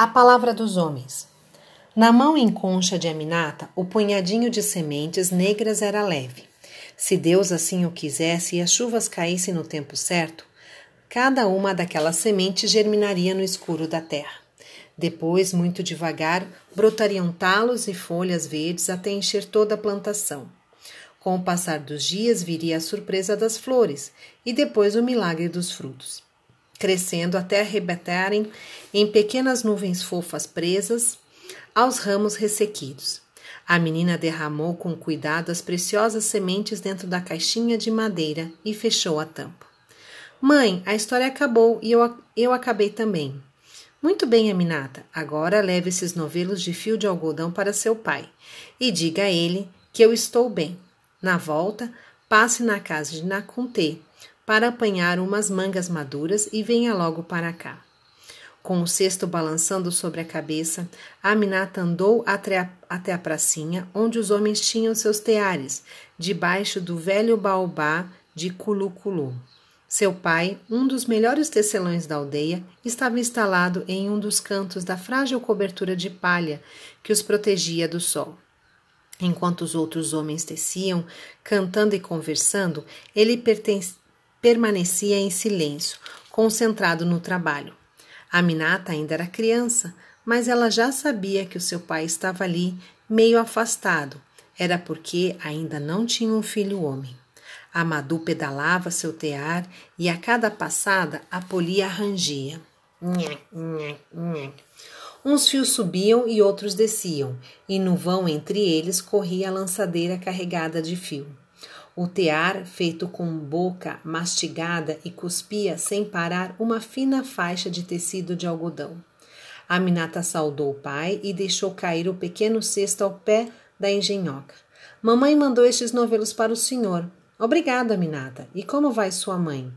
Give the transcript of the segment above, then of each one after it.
A palavra dos homens. Na mão em concha de Aminata, o punhadinho de sementes negras era leve. Se Deus assim o quisesse e as chuvas caíssem no tempo certo, cada uma daquelas sementes germinaria no escuro da terra. Depois, muito devagar, brotariam talos e folhas verdes até encher toda a plantação. Com o passar dos dias viria a surpresa das flores e depois o milagre dos frutos crescendo até arrebentarem em pequenas nuvens fofas presas aos ramos ressequidos. A menina derramou com cuidado as preciosas sementes dentro da caixinha de madeira e fechou a tampa. Mãe, a história acabou e eu, eu acabei também. Muito bem, Aminata. Agora leve esses novelos de fio de algodão para seu pai e diga a ele que eu estou bem. Na volta, passe na casa de Nakuntê para apanhar umas mangas maduras e venha logo para cá. Com o cesto balançando sobre a cabeça, Aminata andou até a, até a pracinha, onde os homens tinham seus teares, debaixo do velho baobá de Culuculu. Seu pai, um dos melhores tecelões da aldeia, estava instalado em um dos cantos da frágil cobertura de palha que os protegia do sol. Enquanto os outros homens teciam, cantando e conversando, ele pertencia permanecia em silêncio, concentrado no trabalho. A Minata ainda era criança, mas ela já sabia que o seu pai estava ali, meio afastado. Era porque ainda não tinha um filho homem. A Madu pedalava seu tear e a cada passada a polia rangia. Uns fios subiam e outros desciam, e no vão entre eles corria a lançadeira carregada de fio. O tear, feito com boca mastigada e cuspia sem parar uma fina faixa de tecido de algodão. Aminata saudou o pai e deixou cair o pequeno cesto ao pé da engenhoca. Mamãe mandou estes novelos para o senhor. Obrigada, Aminata. E como vai sua mãe?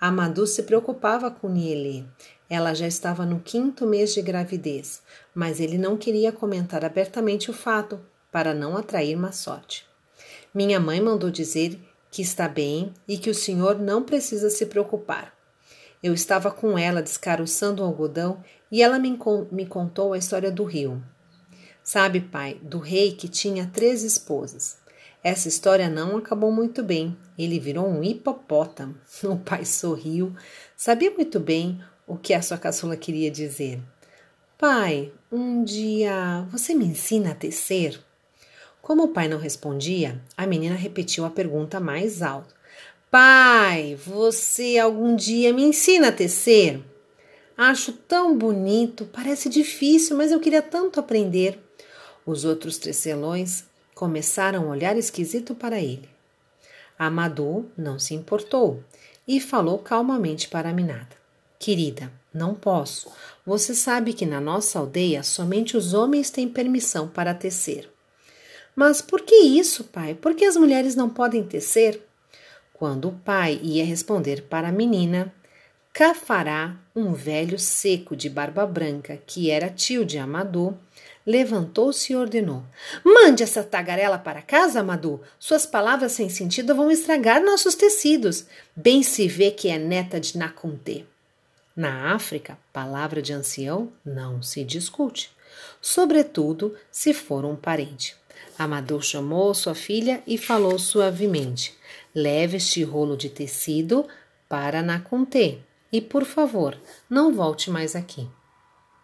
A Madu se preocupava com Nielê. Ela já estava no quinto mês de gravidez, mas ele não queria comentar abertamente o fato, para não atrair má sorte. Minha mãe mandou dizer que está bem e que o senhor não precisa se preocupar. Eu estava com ela descaroçando o algodão e ela me, me contou a história do rio. Sabe, pai, do rei que tinha três esposas. Essa história não acabou muito bem. Ele virou um hipopótamo. O pai sorriu. Sabia muito bem o que a sua caçula queria dizer. Pai, um dia você me ensina a tecer? Como o pai não respondia, a menina repetiu a pergunta mais alto: Pai, você algum dia me ensina a tecer? Acho tão bonito, parece difícil, mas eu queria tanto aprender. Os outros tecelões começaram a olhar esquisito para ele. Amadou não se importou e falou calmamente para a minada: Querida, não posso. Você sabe que na nossa aldeia somente os homens têm permissão para tecer. Mas por que isso, pai? Por que as mulheres não podem tecer? Quando o pai ia responder para a menina, Cafará, um velho seco de barba branca, que era tio de Amadou, levantou-se e ordenou: Mande essa tagarela para casa, Amadou. Suas palavras sem sentido vão estragar nossos tecidos. Bem se vê que é neta de Naconté. Na África, palavra de ancião não se discute, sobretudo se for um parente. Amador chamou sua filha e falou suavemente: Leve este rolo de tecido para Naconté e, por favor, não volte mais aqui.